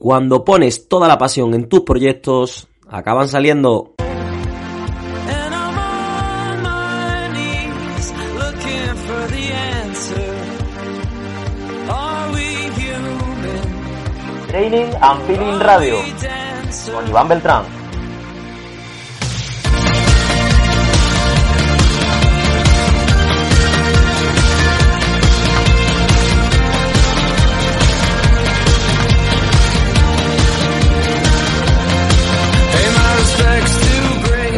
Cuando pones toda la pasión en tus proyectos, acaban saliendo. Training and Feeling Radio con Iván Beltrán.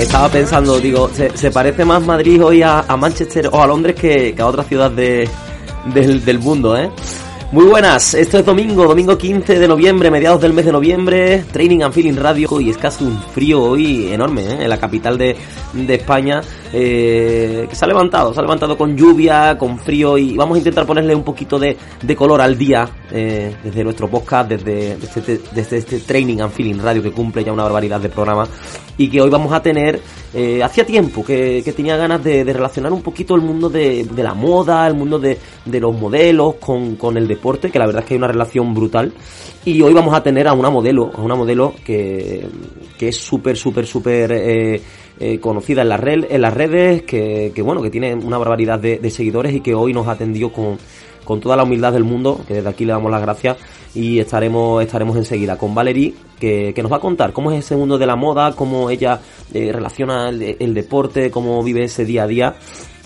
Estaba pensando, digo, se, parece más Madrid hoy a, Manchester o a Londres que, a otra ciudad de, del, mundo, ¿eh? Muy buenas, esto es domingo, domingo 15 de noviembre, mediados del mes de noviembre, Training and Feeling Radio y es casi un frío hoy enorme ¿eh? en la capital de España eh, que se ha levantado, se ha levantado con lluvia, con frío y vamos a intentar ponerle un poquito de, de color al día eh, desde nuestro podcast, desde, desde, este Training and Feeling Radio que cumple ya una barbaridad de programa y que hoy vamos a tener, eh, hacía tiempo que, que, tenía ganas de, de, relacionar un poquito el mundo de, de la moda, el mundo de, de los modelos con, con el deporte, que la verdad es que hay una relación brutal. Y hoy vamos a tener a una modelo, a una modelo que, que es súper, súper, súper eh, eh, conocida en, la red, en las redes, que, que, bueno, que tiene una barbaridad de, seguidores y que hoy nos atendió con, con toda la humildad del mundo, que desde aquí le damos las gracias y estaremos, estaremos enseguida. Con Valerie, que, que nos va a contar cómo es ese mundo de la moda, cómo ella eh, relaciona el, el deporte, cómo vive ese día a día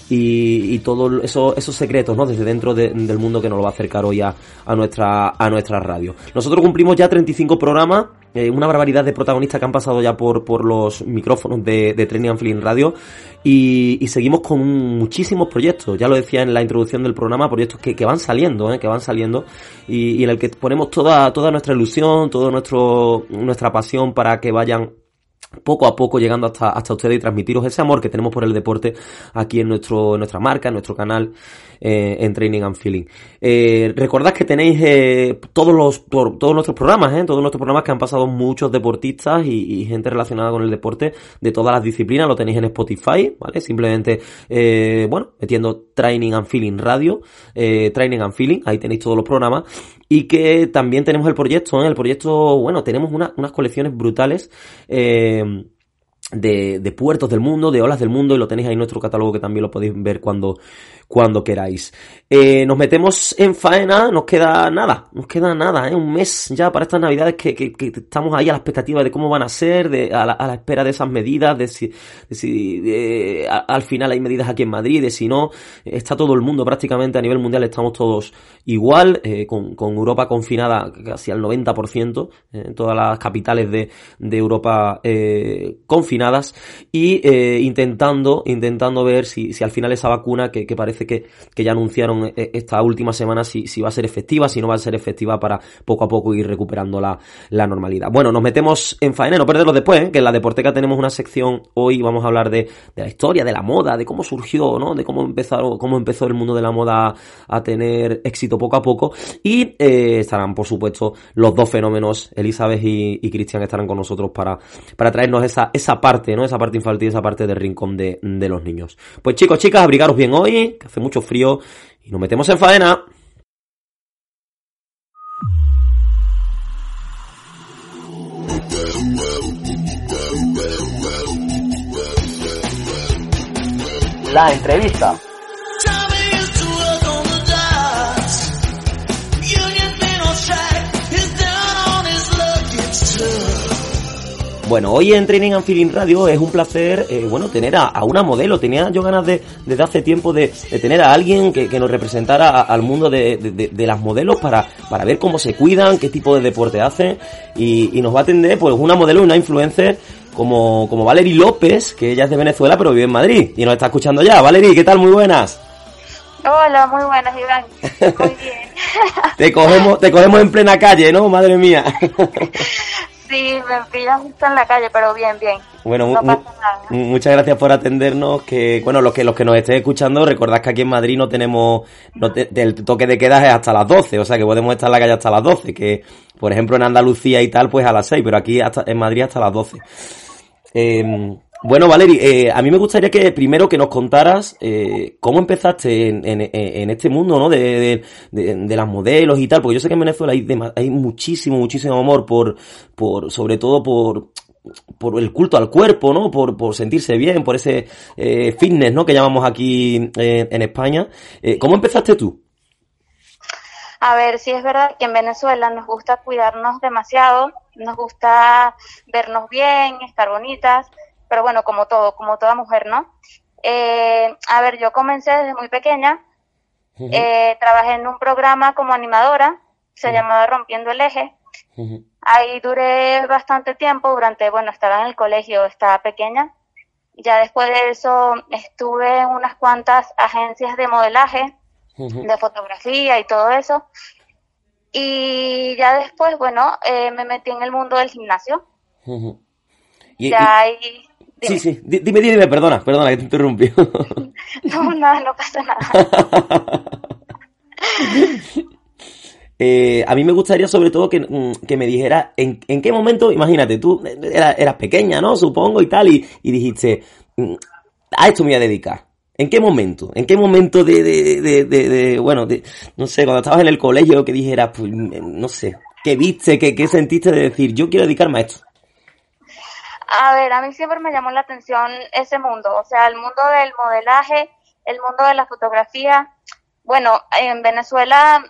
y, y todos eso, esos secretos, ¿no? Desde dentro de, del mundo que nos lo va a acercar hoy a, a, nuestra, a nuestra radio. Nosotros cumplimos ya 35 programas, eh, una barbaridad de protagonistas que han pasado ya por, por los micrófonos de, de Training and Feeling Radio y, y, seguimos con muchísimos proyectos, ya lo decía en la introducción del programa, proyectos que, que van saliendo, ¿eh? que van saliendo y, y en el que ponemos toda, toda nuestra ilusión, toda nuestro, nuestra pasión para que vayan poco a poco llegando hasta, hasta ustedes y transmitiros ese amor que tenemos por el deporte aquí en nuestro en nuestra marca, en nuestro canal eh, en Training and Feeling. Eh, recordad que tenéis eh, todos los todos nuestros programas, eh, todos nuestros programas que han pasado muchos deportistas y, gente relacionada con el deporte de todas las disciplinas, lo tenéis en Spotify, ¿vale? Simplemente, eh, bueno, metiendo Training and Feeling Radio, eh, Training and Feeling, ahí tenéis todos los programas y que también tenemos el proyecto, ¿eh? el proyecto, bueno, tenemos una, unas colecciones brutales. De, de, puertos del mundo, de olas del mundo, y lo tenéis ahí en nuestro catálogo que también lo podéis ver cuando, cuando queráis. Eh, nos metemos en faena, nos queda nada, nos queda nada, ¿eh? un mes ya para estas navidades que, que, estamos ahí a la expectativa de cómo van a ser, de, a, la, a la espera de esas medidas, de si, de si al final hay medidas aquí en Madrid, de si no, está todo el mundo prácticamente a nivel mundial, estamos todos igual, eh, con, con, Europa confinada casi al 90%, eh, en todas las capitales de, de Europa confinadas, y intentando, intentando ver si, si al final esa vacuna que parece que, ya anunciaron eh, esta última semana si, va a ser efectiva, si no va a ser efectiva para poco a poco ir recuperando la, normalidad. Bueno, nos metemos en faena, no perderlo después, ¿eh? que en la Deporteca tenemos una sección, hoy vamos a hablar de, la historia, de la moda, de cómo surgió, ¿no? De cómo empezó, cómo empezó el mundo de la moda a tener éxito poco a poco. Y eh, estarán, por supuesto, los dos fenómenos, Elizabeth y, y Cristian, estarán con nosotros para, traernos esa, esa parte, ¿no? Esa parte infantil, esa parte del rincón de, de los niños. Pues chicos, chicas, abrigaros bien hoy, hace mucho frío y nos metemos en faena. La entrevista. Bueno, hoy en Training and Feeling Radio es un placer, eh, bueno, tener a, a, una modelo. Tenía yo ganas de, desde hace tiempo de, de tener a alguien que, que nos representara a, al mundo de, de, de, las modelos para, para ver cómo se cuidan, qué tipo de deporte hacen. Y, y nos va a atender, pues, una modelo una influencer como, como Valerie López, que ella es de Venezuela, pero vive en Madrid. Y nos está escuchando ya. Valerie, ¿qué tal? Muy buenas. Hola, muy buenas, Iván. Muy bien. te cogemos, te cogemos en plena calle, ¿no? Madre mía. Sí, me pillas justo en la calle, pero bien, bien. Bueno, no mu muchas gracias por atendernos. Que bueno, los que los que nos estén escuchando, recordad que aquí en Madrid no tenemos, no te, el toque de queda es hasta las 12, o sea que podemos estar en la calle hasta las 12, que por ejemplo en Andalucía y tal, pues a las 6, pero aquí hasta, en Madrid hasta las 12. Eh, Bueno, Valeri, eh, a mí me gustaría que primero que nos contaras eh, cómo empezaste en, en, este mundo, ¿no? De, las modelos y tal, porque yo sé que en Venezuela hay, hay muchísimo, muchísimo amor por, por, sobre todo por, por el culto al cuerpo, ¿no? Por, por sentirse bien, por ese eh, fitness, ¿no? Que llamamos aquí eh, en España. Eh, ¿Cómo empezaste tú? A ver, sí es verdad que en Venezuela nos gusta cuidarnos demasiado, nos gusta vernos bien, estar bonitas, pero bueno, como todo, como toda mujer, ¿no? Eh, a ver, yo comencé desde muy pequeña, eh, trabajé en un programa como animadora, se llamaba Rompiendo el Eje. Ahí duré bastante tiempo, durante, bueno, estaba en el colegio, estaba pequeña. Ya después de eso estuve en unas cuantas agencias de modelaje, de fotografía y todo eso. Y ya después, bueno, eh, me metí en el mundo del gimnasio. ya ahí Sí, sí, dime, dime, perdona, perdona que te interrumpí. no, nada, no pasa nada. Eh, a mí me gustaría sobre todo que, mm, que me dijera en, en, qué momento, imagínate, tú eras, eras, pequeña, ¿no? Supongo y tal, y, y dijiste, mm, a esto me voy a dedicar. ¿En qué momento? ¿En qué momento de, de, de, de, de bueno, de, no sé, cuando estabas en el colegio que dijeras, pues, mm, no sé, qué viste, qué, qué sentiste de decir, yo quiero dedicarme a esto? A ver, a mí siempre me llamó la atención ese mundo, o sea, el mundo del modelaje, el mundo de la fotografía. Bueno, en Venezuela,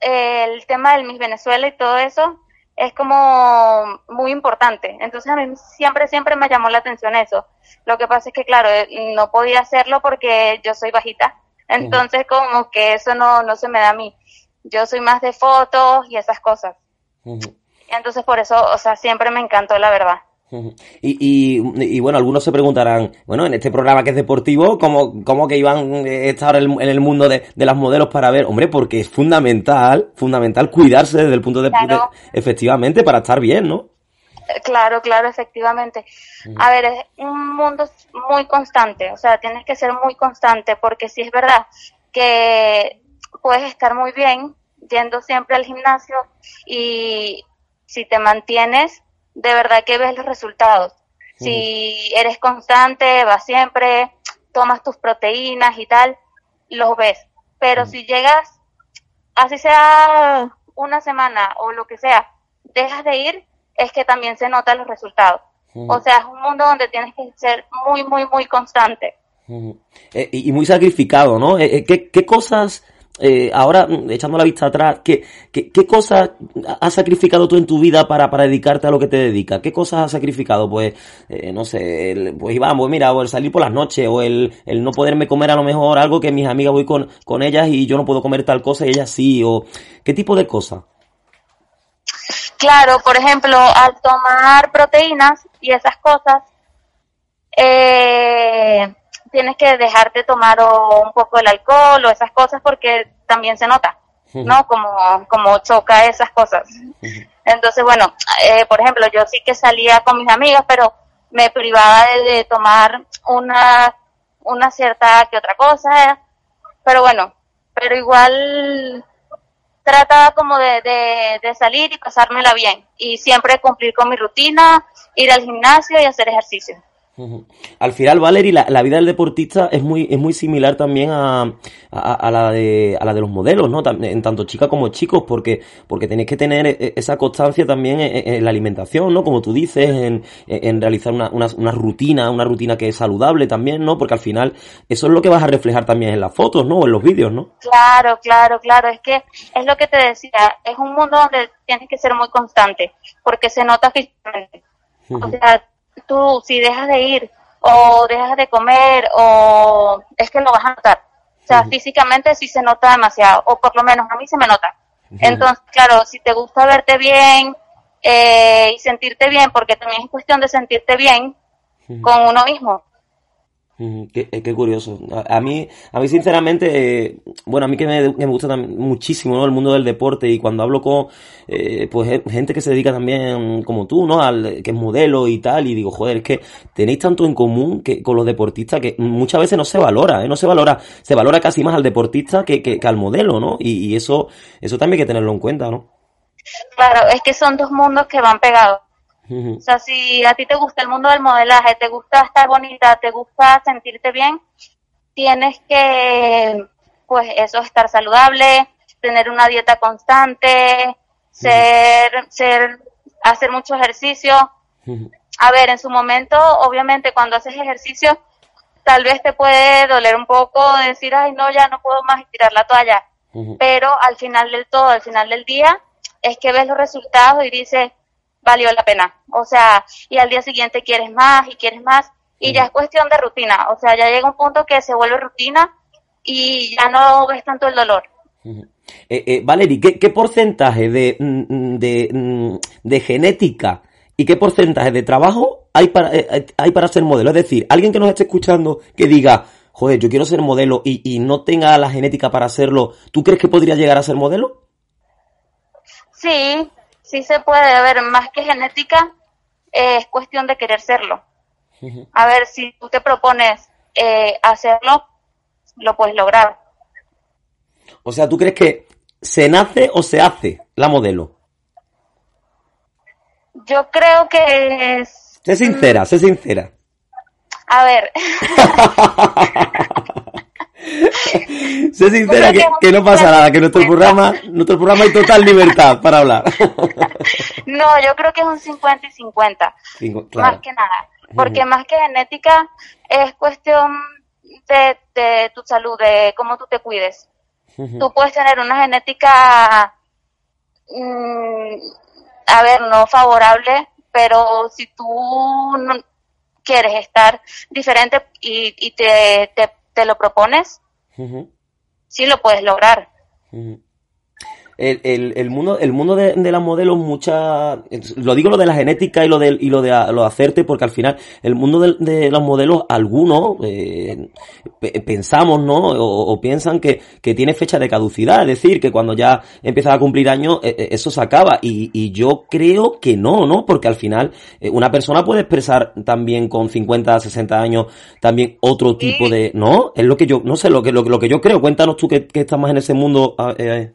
el tema del Miss Venezuela y todo eso es como muy importante. Entonces a mí siempre, siempre me llamó la atención eso. Lo que pasa es que, claro, eh, no podía hacerlo porque yo soy bajita. Entonces como que eso no, no se me da a mí. Yo soy más de fotos y esas cosas. Entonces por eso, o sea, siempre me encantó la verdad. Y, y, y, bueno, algunos se preguntarán, bueno, en este programa que es deportivo, ¿cómo, cómo que iban a estar en el, mundo de, de, las modelos para ver? Hombre, porque es fundamental, fundamental cuidarse desde el punto de, vista efectivamente, para estar bien, ¿no? Claro, claro, efectivamente. A ver, es un mundo muy constante, o sea, tienes que ser muy constante, porque si es verdad que puedes estar muy bien yendo siempre al gimnasio y si te mantienes de verdad que ves los resultados. Si eres constante, vas siempre, tomas tus proteínas y tal, los ves. Pero si llegas, así sea una semana o lo que sea, dejas de ir, es que también se notan los resultados. O sea, es un mundo donde tienes que ser muy, muy, muy constante. Eh, y muy sacrificado, ¿no? Eh, eh, ¿Qué, qué cosas eh, ahora, mm, echando la vista atrás, ¿qué, qué, qué cosas has sacrificado tú en tu vida para, para dedicarte a lo que te dedicas? ¿Qué cosas has sacrificado? Pues, eh, no sé, el, pues Iván, pues mira, o el salir por las noches, o el, el no poderme comer a lo mejor algo que mis amigas voy con, con ellas y yo no puedo comer tal cosa y ellas sí, o qué tipo de cosas. Claro, por ejemplo, al tomar proteínas y esas cosas, eh, tienes que dejar de tomar o un poco el alcohol o esas cosas porque también se nota, ¿no? Como, como choca esas cosas. Entonces, bueno, eh, por ejemplo, yo sí que salía con mis amigas, pero me privaba de, tomar una, una cierta que otra cosa, pero bueno, pero igual trataba como de, de, de, salir y pasármela bien y siempre cumplir con mi rutina, ir al gimnasio y hacer ejercicio. Al final, Valerie, la, la, vida del deportista es muy, es muy similar también a, a, a, la de, a la de los modelos, ¿no? En tanto chicas como chicos, porque, porque tenéis que tener e, e, esa constancia también en, la alimentación, ¿no? Como tú dices, en, en realizar una, una, una, rutina, una rutina que es saludable también, ¿no? Porque al final eso es lo que vas a reflejar también en las fotos, ¿no? O en los vídeos, ¿no? Claro, claro, claro. Es que es lo que te decía, es un mundo donde tienes que ser muy constante, porque se nota físicamente. O sea, tú si dejas de ir o dejas de comer o es que lo vas a notar. O sea, físicamente sí se nota demasiado, o por lo menos a mí se me nota. Entonces, claro, si te gusta verte bien eh, y sentirte bien, porque también es cuestión de sentirte bien con uno mismo, Qué, eh, qué, curioso. A, mí, a mí sinceramente, eh, bueno, a mí que me, me gusta muchísimo el mundo del deporte y cuando hablo con eh, pues gente que se dedica también como tú, ¿no? Al, que es modelo y tal, y digo, joder, es que tenéis tanto en común que con los deportistas que muchas veces no se valora, ¿eh? No se valora, se valora casi más al deportista que, que, que al modelo, ¿no? Y, y, eso, eso también hay que tenerlo en cuenta, ¿no? Claro, es que son dos mundos que van pegados. O sea, si a ti te gusta el mundo del modelaje, te gusta estar bonita, te gusta sentirte bien, tienes que, pues eso, estar saludable, tener una dieta constante, ser, ser, hacer mucho ejercicio. A ver, en su momento, obviamente, cuando haces ejercicio, tal vez te puede doler un poco, decir, ay, no, ya no puedo más y tirar la toalla. Pero al final del todo, al final del día, es que ves los resultados y dices, valió la pena. O sea, y al día siguiente quieres más y quieres más. Y ya es cuestión de rutina. O sea, ya llega un punto que se vuelve rutina y ya no ves tanto el dolor. Eh, eh, Valerie, ¿qué, porcentaje de, mm, mm, de, mm, de, genética y qué porcentaje de trabajo hay para, eh, hay para ser modelo? Es decir, alguien que nos esté escuchando que diga, joder, yo quiero ser modelo y, y no tenga la genética para hacerlo, ¿tú crees que podría llegar a ser modelo? Sí, sí se puede. A ver, más que genética, es cuestión de querer serlo. A ver, si tú te propones hacerlo, lo puedes lograr. O sea, ¿tú crees que se nace o se hace la modelo? Yo creo que es... Sé sincera, sé sincera. A ver. sé sincera que, no pasa nada, que nuestro programa, nuestro programa hay total libertad para hablar. no, yo creo que es un 50 y 50. Más que nada. Porque más que genética es cuestión de, de tu salud, de cómo tú te cuides. Tú puedes tener una genética, mm, a ver, no favorable, pero si tú no quieres estar diferente y, te, te, lo propones, sí lo puedes lograr el, el, mundo, el mundo de, de las modelos, mucha, lo digo lo de la genética y lo de, y lo de lo hacerte, porque al final el mundo de, de los modelos, algunos eh, pensamos, ¿no? O, piensan que, que, tiene fecha de caducidad, es decir, que cuando ya empiezas a cumplir años, eh, eh, eso se acaba. Y, y yo creo que no, ¿no? Porque al final una persona puede expresar también con 50, 60 años también otro tipo de, ¿no? Es lo que yo, no sé, lo que, lo, lo que yo creo. Cuéntanos tú que, que estás más en ese mundo. Eh,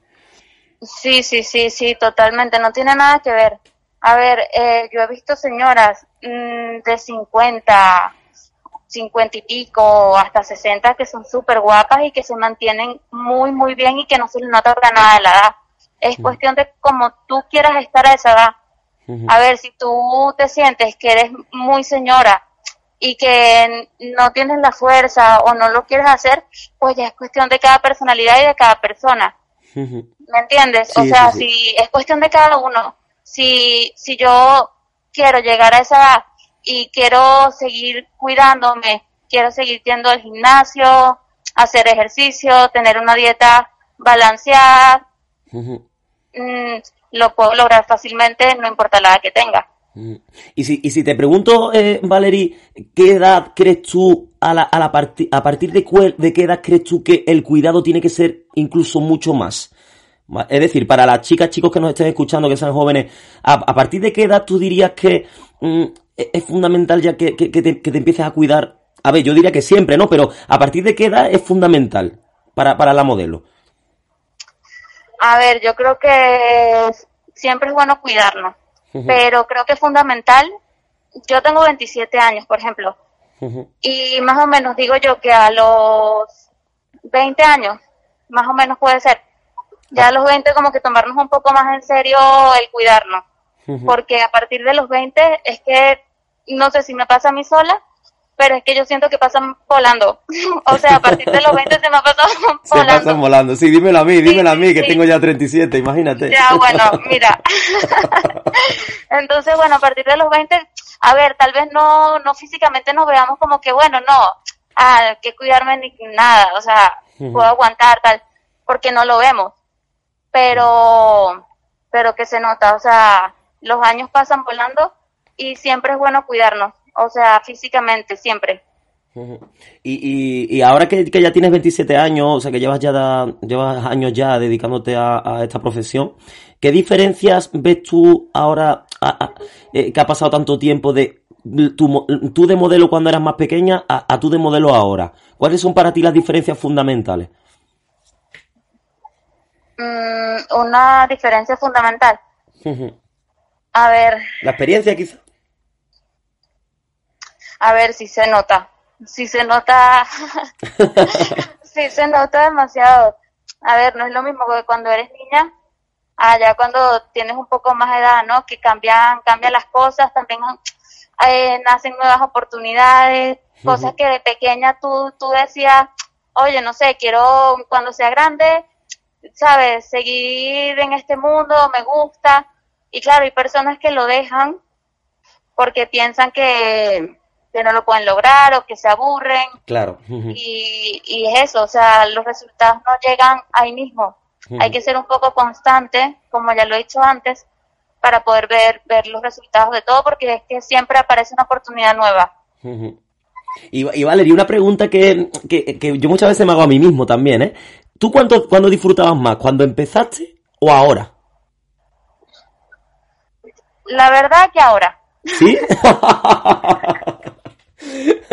Sí, sí, sí, sí, totalmente. No tiene nada que ver. A ver, eh, yo he visto señoras mm, de 50, 50 y pico, hasta 60 que son súper guapas y que se mantienen muy, muy bien y que no se les nota para nada de la edad. Es cuestión de cómo tú quieras estar a esa edad. A ver, si tú te sientes que eres muy señora y que no tienes la fuerza o no lo quieres hacer, pues ya es cuestión de cada personalidad y de cada persona. ¿Me entiendes? o sea, si es cuestión de cada uno. Si, si yo quiero llegar a esa edad y quiero seguir cuidándome, quiero seguir yendo al gimnasio, hacer ejercicio, tener una dieta balanceada, mm, lo puedo lograr fácilmente, no importa la edad que tenga. Y si, y si te pregunto, eh, Valerie, ¿qué edad crees tú, a, la, a, la a partir de, qué edad crees tú que el cuidado tiene que ser incluso mucho más? Es decir, para las chicas, chicos que nos estén escuchando, que sean jóvenes, ¿a, partir de qué edad tú dirías que mm, e, es fundamental ya que, que, te, que, te, empieces a cuidar? A ver, yo diría que siempre, ¿no? Pero ¿a partir de qué edad es fundamental para, para la modelo? A ver, yo creo que siempre es bueno cuidarnos, pero creo que es fundamental. Yo tengo 27 años, por ejemplo, y más o menos digo yo que a los 20 años, más o menos puede ser, ya a los 20 como que tomarnos un poco más en serio el cuidarnos, porque a partir de los 20 es que, no sé si me pasa a mí sola, pero es que yo siento que pasan volando. o sea, a partir de los 20 se me ha pasado volando. Se pasan volando. Sí, dímelo a mí, dímelo a mí, que tengo ya 37, imagínate. Ya, bueno, mira. Entonces, bueno, a partir de los 20, a ver, tal vez no, no físicamente nos veamos como que, bueno, no, ah, que cuidarme ni nada, o sea, puedo aguantar, tal, porque no lo vemos pero, pero que se nota, o sea, los años pasan volando y siempre es bueno cuidarnos, o sea, físicamente, siempre. Y, y, ahora que, ya tienes 27 años, o sea que llevas ya llevas años ya dedicándote a, esta profesión, ¿qué diferencias ves tú ahora eh, que ha pasado tanto tiempo de tú, tú, de modelo cuando eras más pequeña a, tú de modelo ahora? ¿Cuáles son para ti las diferencias fundamentales? Mm, una diferencia fundamental. A ver. ¿La experiencia quizá? A ver si se nota. Si se nota. si se nota demasiado. A ver, no es lo mismo que cuando eres niña, allá cuando tienes un poco más de edad, ¿no? Que cambian, cambian las cosas, también eh, nacen nuevas oportunidades, cosas que de pequeña tú, tú decías, oye, no sé, quiero cuando sea grande, sabes, seguir en este mundo, me gusta. Y claro, hay personas que lo dejan porque piensan que, que no lo pueden lograr o que se aburren. Claro. y, y es eso, o sea, los resultados no llegan ahí mismo. Hay que ser un poco constante, como ya lo he dicho antes, para poder ver, ver los resultados de todo, porque es que siempre aparece una oportunidad nueva. Y, y Valeria, una pregunta que, que, que, yo muchas veces me hago a mí mismo también, ¿eh? ¿Tú cuándo, cuándo disfrutabas más? ¿Cuando empezaste o ahora? La verdad que ahora. ¿Sí?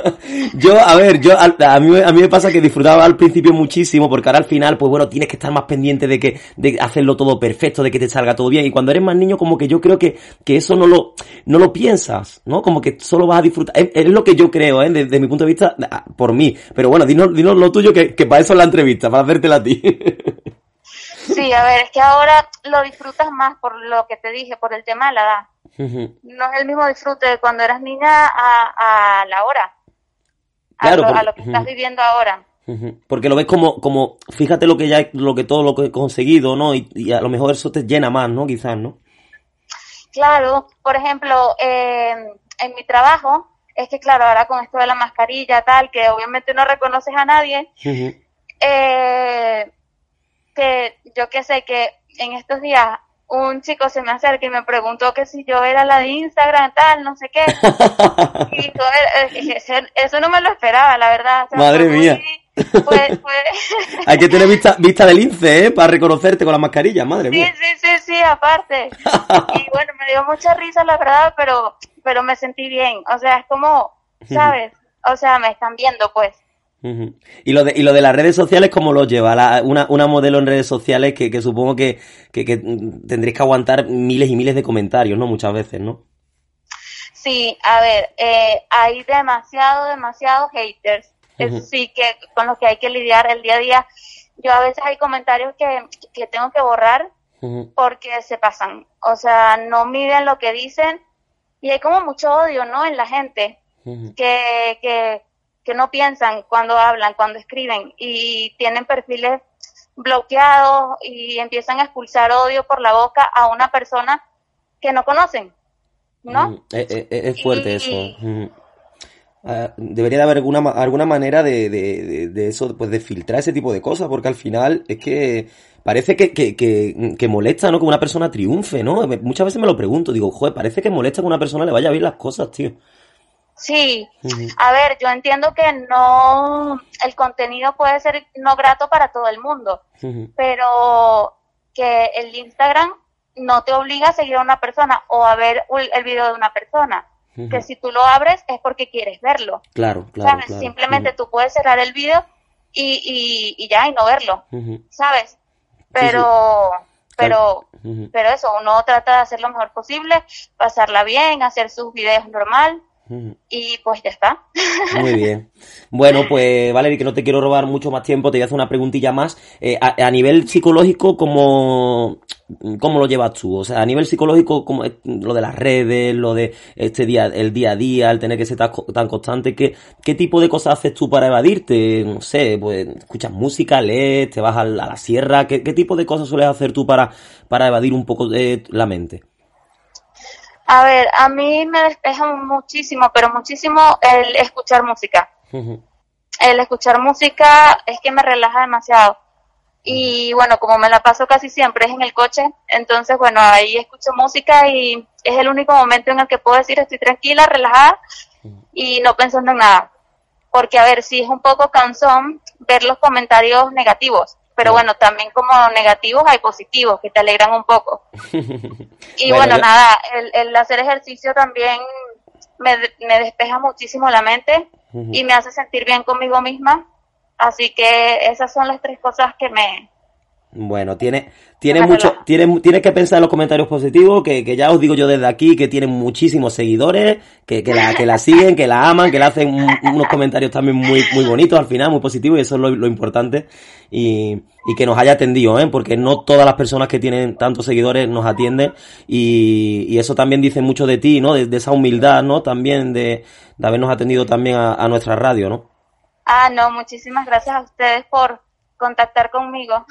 yo, a ver, yo a, mí, a mí me pasa que disfrutaba al principio muchísimo, porque ahora al final, pues bueno, tienes que estar más pendiente de que, de hacerlo todo perfecto, de que te salga todo bien. Y cuando eres más niño, como que yo creo que, que eso no lo, no lo piensas, ¿no? Como que solo vas a disfrutar. Es, es lo que yo creo, ¿eh? Desde, mi punto de vista, por mí. Pero bueno, dinos, dinos lo tuyo, que, que para eso es la entrevista, para hacértela a ti. sí, a ver, es que ahora lo disfrutas más por lo que te dije, por el tema de la edad. No es el mismo disfrute de cuando eras niña a, a la hora a, lo, que estás viviendo ahora. Porque lo ves como, como, fíjate lo que ya, lo que todo lo que he conseguido, ¿no? Y, a lo mejor eso te llena más, ¿no? Quizás, ¿no? Claro, por ejemplo, em, en mi trabajo, es que claro, ahora con esto de la mascarilla, tal, que obviamente no reconoces a nadie, eh, que yo que sé que en estos días un chico se me acerca y me preguntó que si yo era la de Instagram, tal, no sé qué. y eso no me lo esperaba, la verdad. Madre mía. Hay que tener vista, vista del lince, ¿eh? Para reconocerte con la mascarilla, madre mía. Sí, sí, sí, sí, aparte. y bueno, me dio mucha risa, la verdad, pero, pero me sentí bien. O sea, es como, ¿sabes? O sea, me están viendo, pues. Y lo de, y lo de las redes sociales, ¿cómo lo lleva? una, una modelo en redes sociales que, que supongo que, que, que, tendréis que aguantar miles y miles de comentarios, ¿no? Muchas veces, ¿no? Sí, a ver, eh, hay demasiado, demasiado haters. sí que con los que hay que lidiar el día a día. Yo a veces hay comentarios que, que tengo que borrar porque se pasan. O sea, no miden lo que dicen y hay como mucho odio, ¿no? En la gente. que, que que no piensan cuando hablan, cuando escriben y tienen perfiles bloqueados y empiezan a expulsar odio por la boca a una persona que no conocen, ¿no? Mm, eh, eh, eh, es, fuerte eso. Mm. Ah, debería de haber alguna, alguna manera de, de, de, eso, pues de filtrar ese tipo de cosas, porque al final es que parece que, que, que, que, molesta, ¿no? Que una persona triunfe, ¿no? Muchas veces me lo pregunto, digo, joder, parece que molesta que una persona le vaya bien las cosas, tío. Sí, a ver, yo entiendo que no, el contenido puede ser no grato para todo el mundo, pero que el Instagram no te obliga a seguir a una persona o a ver el video de una persona. Que si tú lo abres es porque quieres verlo. Claro, claro. Simplemente tú puedes cerrar el video y, y, ya, y no verlo, ¿sabes? Pero, pero, pero eso, uno trata de hacer lo mejor posible, pasarla bien, hacer sus videos normal y pues ya está. Muy bien. Bueno, pues Valerie, que no te quiero robar mucho más tiempo, te voy a hacer una preguntilla más. Eh, a, nivel psicológico, ¿cómo, ¿cómo lo llevas tú? O sea, a nivel psicológico, como lo de las redes, lo de este día, el día a día, el tener que ser tan, constante, ¿qué, ¿qué tipo de cosas haces tú para evadirte? No sé, pues escuchas música, lees, te vas a la, sierra, ¿qué, ¿qué, tipo de cosas sueles hacer tú para, para evadir un poco de la mente? A ver, a mí me despeja muchísimo, pero muchísimo el escuchar música. El escuchar música es que me relaja demasiado. Y bueno, como me la paso casi siempre es en el coche, entonces bueno, ahí escucho música y es el único momento en el que puedo decir estoy tranquila, relajada y no pensando en nada. Porque a ver, si es un poco cansón ver los comentarios negativos pero bueno, también como negativos hay positivos que te alegran un poco. Y bueno, nada, el, hacer ejercicio también me, me despeja muchísimo la mente y me hace sentir bien conmigo misma. Así que esas son las tres cosas que me, Bueno, tiene, tiene mucho, tiene, tiene que pensar en los comentarios positivos, que, que ya os digo yo desde aquí, que tiene muchísimos seguidores, que, que la, que la siguen, que la aman, que le hacen unos comentarios también muy, muy bonitos al final, muy positivos, y eso es lo, lo importante, y, y que nos haya atendido, ¿eh? porque no todas las personas que tienen tantos seguidores nos atienden, y, y eso también dice mucho de ti, ¿no? De, esa humildad, ¿no? También de, de habernos atendido también a, a nuestra radio, ¿no? Ah, no, muchísimas gracias a ustedes por contactar conmigo.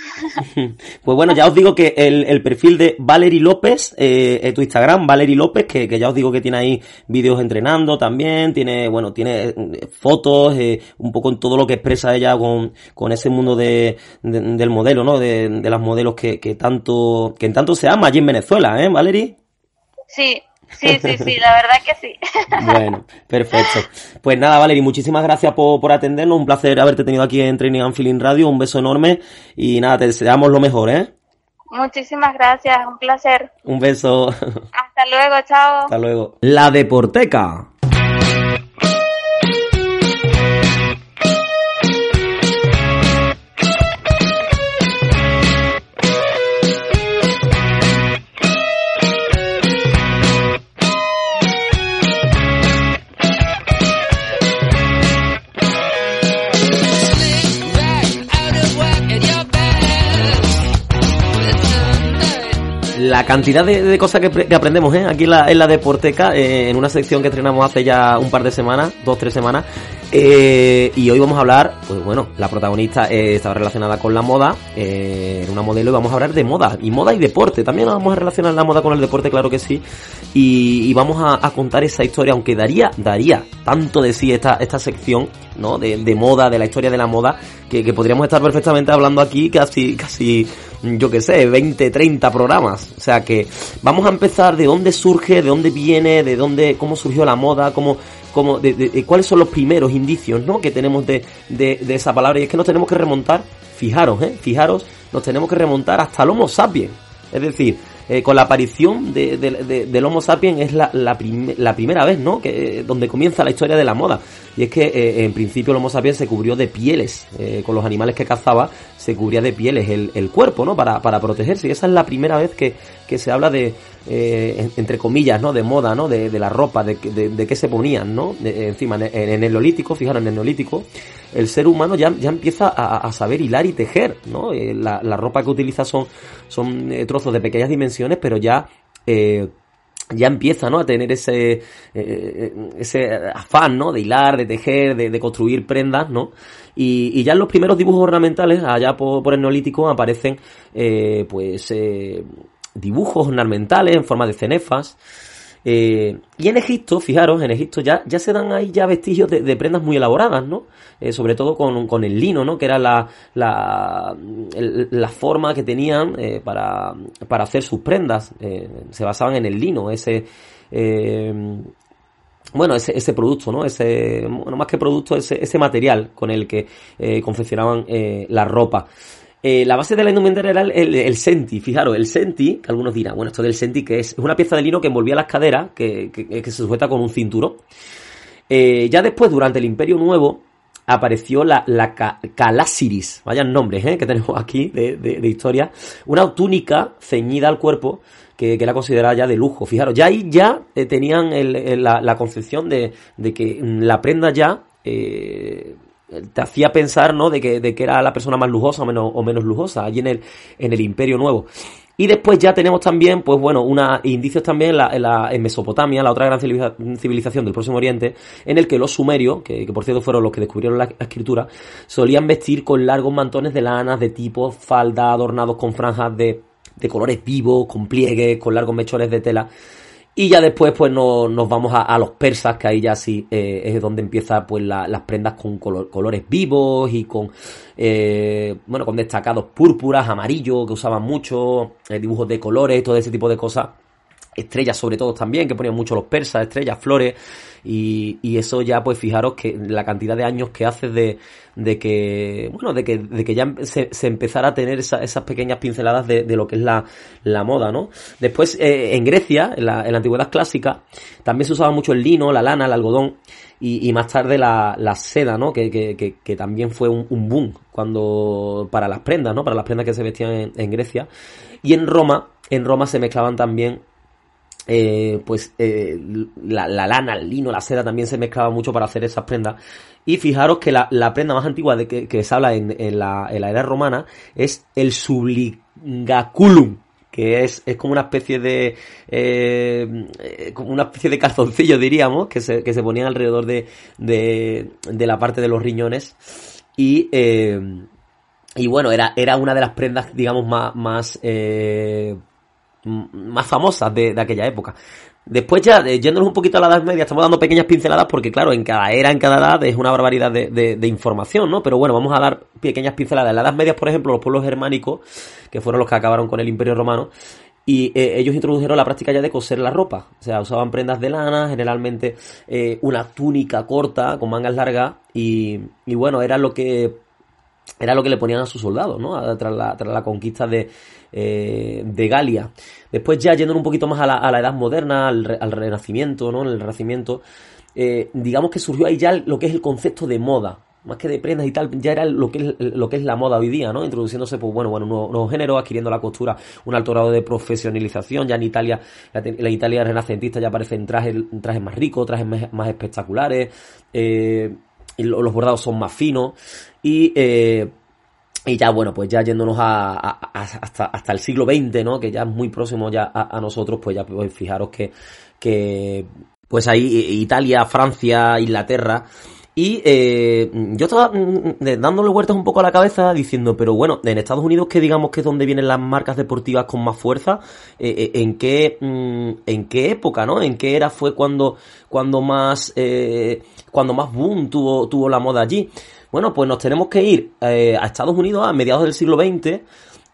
pues bueno, ya os digo que el, el perfil de Valery López, eh, tu Instagram, Valery López, que, que, ya os digo que tiene ahí vídeos entrenando también, tiene, bueno, tiene eh, fotos, eh, un poco en todo lo que expresa ella con, con ese mundo de, del modelo, ¿no? De, de las modelos que, que tanto, que en tanto se ama allí en Venezuela, ¿eh, Valery? Sí, Sí, sí, sí, la verdad que sí. Bueno, perfecto. Pues nada, Valery, muchísimas gracias por, por atendernos. Un placer haberte tenido aquí en Training and Feeling Radio. Un beso enorme y nada, te deseamos lo mejor, ¿eh? Muchísimas gracias, un placer. Un beso. Hasta luego, chao. Hasta luego. La Deporteca. La cantidad de, cosas que, aprendemos ¿eh? aquí en la, en la Deporteca, eh, en una sección que estrenamos hace ya un par de semanas, dos, tres semanas. Eh, y hoy vamos a hablar, pues bueno, la protagonista estaba relacionada con la moda, en una modelo, y vamos a hablar de moda, y moda y deporte. También vamos a relacionar la moda con el deporte, claro que sí. Y, vamos a, contar esa historia, aunque daría, daría tanto de sí esta, esta sección, ¿no? De, de moda, de la historia de la moda, que podríamos estar perfectamente hablando aquí casi, casi yo qué sé, 20, 30 programas. O sea que vamos a empezar de dónde surge, de dónde viene, de dónde, cómo surgió la moda, cómo, cómo, de, cuáles son los primeros indicios, ¿no? Que tenemos de, de, de, esa palabra. Y es que nos tenemos que remontar, fijaros, ¿eh? Fijaros, nos tenemos que remontar hasta el Homo sapiens. Es decir, eh, con la aparición de, del Homo sapiens es la, la, la, primera vez, ¿no? Que, donde comienza la historia de la moda. Y es que eh, en principio el Homo sapiens se cubrió de pieles, eh, con los animales que cazaba se cubría de pieles el, el cuerpo, ¿no? Para, para protegerse. Y esa es la primera vez que, que se habla de, eh, entre comillas, ¿no? De moda, ¿no? De, la ropa, de, qué se ponían, ¿no? encima, en, el neolítico, fijaros, en el neolítico, el ser humano ya, ya empieza a, saber hilar y tejer, ¿no? la, la, ropa que utiliza son, son trozos de pequeñas dimensiones, pero ya... Eh, ya empieza ¿no? a tener ese, eh, ese afán ¿no? de hilar, de tejer, de, construir prendas, ¿no? Y, ya en los primeros dibujos ornamentales, allá por, por el neolítico, aparecen eh, pues eh, dibujos ornamentales en forma de cenefas. Eh, y en Egipto, fijaros, en Egipto ya, ya se dan ahí ya vestigios de, de prendas muy elaboradas, ¿no? Eh, sobre todo con, con, el lino, ¿no? Que era la, la, la forma que tenían eh, para, para hacer sus prendas. Eh, se basaban en el lino, ese... Eh, bueno, ese, ese producto, ¿no? Ese, bueno, más que producto, ese, ese material con el que confeccionaban la ropa. Eh, la base de la indumentaria era el, senti, fijaros, el senti, que algunos dirán, bueno, esto del senti que es, es una pieza de lino que envolvía las caderas, que, se sujeta con un cinturón. Eh, ya después, durante el Imperio Nuevo, apareció la, la calasiris, vayan nombres ¿eh? que tenemos aquí de, historia, una túnica ceñida al cuerpo que, que era considerada ya de lujo. Fijaros, ya ahí ya eh, tenían la, la, concepción de, que la prenda ya te hacía pensar, ¿no? De que, de que era la persona más lujosa o menos, o menos lujosa allí en el, en el Imperio Nuevo. Y después ya tenemos también, pues bueno, una, indicios también en, la, en, la, en Mesopotamia, la otra gran civilización del Próximo Oriente, en el que los sumerios, que, que, por cierto fueron los que descubrieron la escritura, solían vestir con largos mantones de lanas, de tipo falda, adornados con franjas de, de colores vivos, con pliegues, con largos mechones de tela. Y ya después pues no, nos vamos a, los persas, que ahí ya sí eh, es donde empieza pues la, las prendas con color, colores vivos y con, eh, bueno, con destacados púrpuras, amarillos, que usaban mucho, eh, dibujos de colores, todo ese tipo de cosas. Estrellas sobre todo también, que ponían mucho los persas, estrellas, flores, y, y, eso ya pues fijaros que la cantidad de años que hace de, de que, bueno, de que, de que ya se, empezara a tener esas pequeñas pinceladas de, de, lo que es la, la moda, ¿no? Después, eh, en Grecia, en la, en la, antigüedad clásica, también se usaba mucho el lino, la lana, el algodón, y, y más tarde la, la seda, ¿no? Que, que, que, también fue un, un, boom cuando, para las prendas, ¿no? Para las prendas que se vestían en, en Grecia. Y en Roma, en Roma se mezclaban también eh, pues eh, la, la, lana, el lino, la seda también se mezclaba mucho para hacer esas prendas. Y fijaros que la, la prenda más antigua de que, se habla en, la, era romana es el subligaculum, que es, es como una especie de eh, como una especie de calzoncillo diríamos que se, que se ponían alrededor de, de, la parte de los riñones y eh, y bueno era era una de las prendas digamos más más más famosas de, de, aquella época. Después ya, eh, yéndonos un poquito a la Edad Media, estamos dando pequeñas pinceladas porque claro, en cada era, en cada edad es una barbaridad de, de, información, ¿no? Pero bueno, vamos a dar pequeñas pinceladas. En la Edad Media, por ejemplo, los pueblos germánicos, que fueron los que acabaron con el Imperio Romano, y eh, ellos introdujeron la práctica ya de coser la ropa. O sea, usaban prendas de lana, generalmente eh, una túnica corta, con mangas largas, y, y bueno, era lo que era lo que le ponían a sus soldados, ¿no? Tras la, tras la conquista de, eh, de Galia. Después ya yendo un poquito más a la, a la edad moderna, al, al, renacimiento, ¿no? En el renacimiento, eh, digamos que surgió ahí ya lo que es el concepto de moda. Más que de prendas y tal, ya era lo que es, lo que es la moda hoy día, ¿no? Introduciéndose, pues bueno, bueno, nuevos nuevo géneros, adquiriendo la costura, un alto grado de profesionalización. Ya en Italia, la, la Italia renacentista ya aparecen trajes, trajes más ricos, trajes más, más espectaculares, eh, y los bordados son más finos. Y, eh, y ya, bueno, pues ya yéndonos a, a, a, hasta, hasta el siglo XX, ¿no? Que ya es muy próximo ya a, nosotros, pues ya pues fijaros que, que pues ahí Italia, Francia, Inglaterra, y eh, yo estaba mm, dándole vueltas un poco a la cabeza diciendo, pero bueno, en Estados Unidos, que digamos que es donde vienen las marcas deportivas con más fuerza, eh, eh, ¿en qué mm, en qué época, no? ¿En qué era fue cuando cuando más eh, cuando más boom tuvo tuvo la moda allí? Bueno, pues nos tenemos que ir eh, a Estados Unidos a mediados del siglo XX,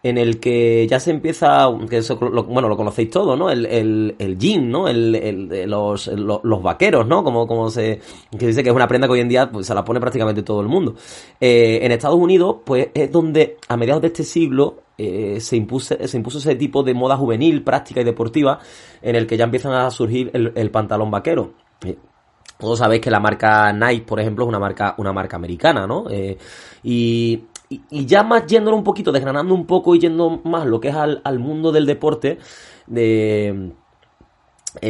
en el que ya se empieza, que eso, lo, bueno, lo conocéis todo, ¿no? El, el, el jean, ¿no? El, los, los, vaqueros, ¿no? Como, como se, que dice que es una prenda que hoy en día pues, se la pone prácticamente todo el mundo. Eh, en Estados Unidos, pues es donde a mediados de este siglo eh, se, impuso, se impuso ese tipo de moda juvenil, práctica y deportiva, en el que ya empiezan a surgir el, el pantalón vaquero. Todos sabéis que la marca Nike, por ejemplo, es una marca, una marca americana, ¿no? Eh, y, y, ya más yéndolo un poquito, desgranando un poco y yendo más lo que es al, al mundo del deporte, de, en,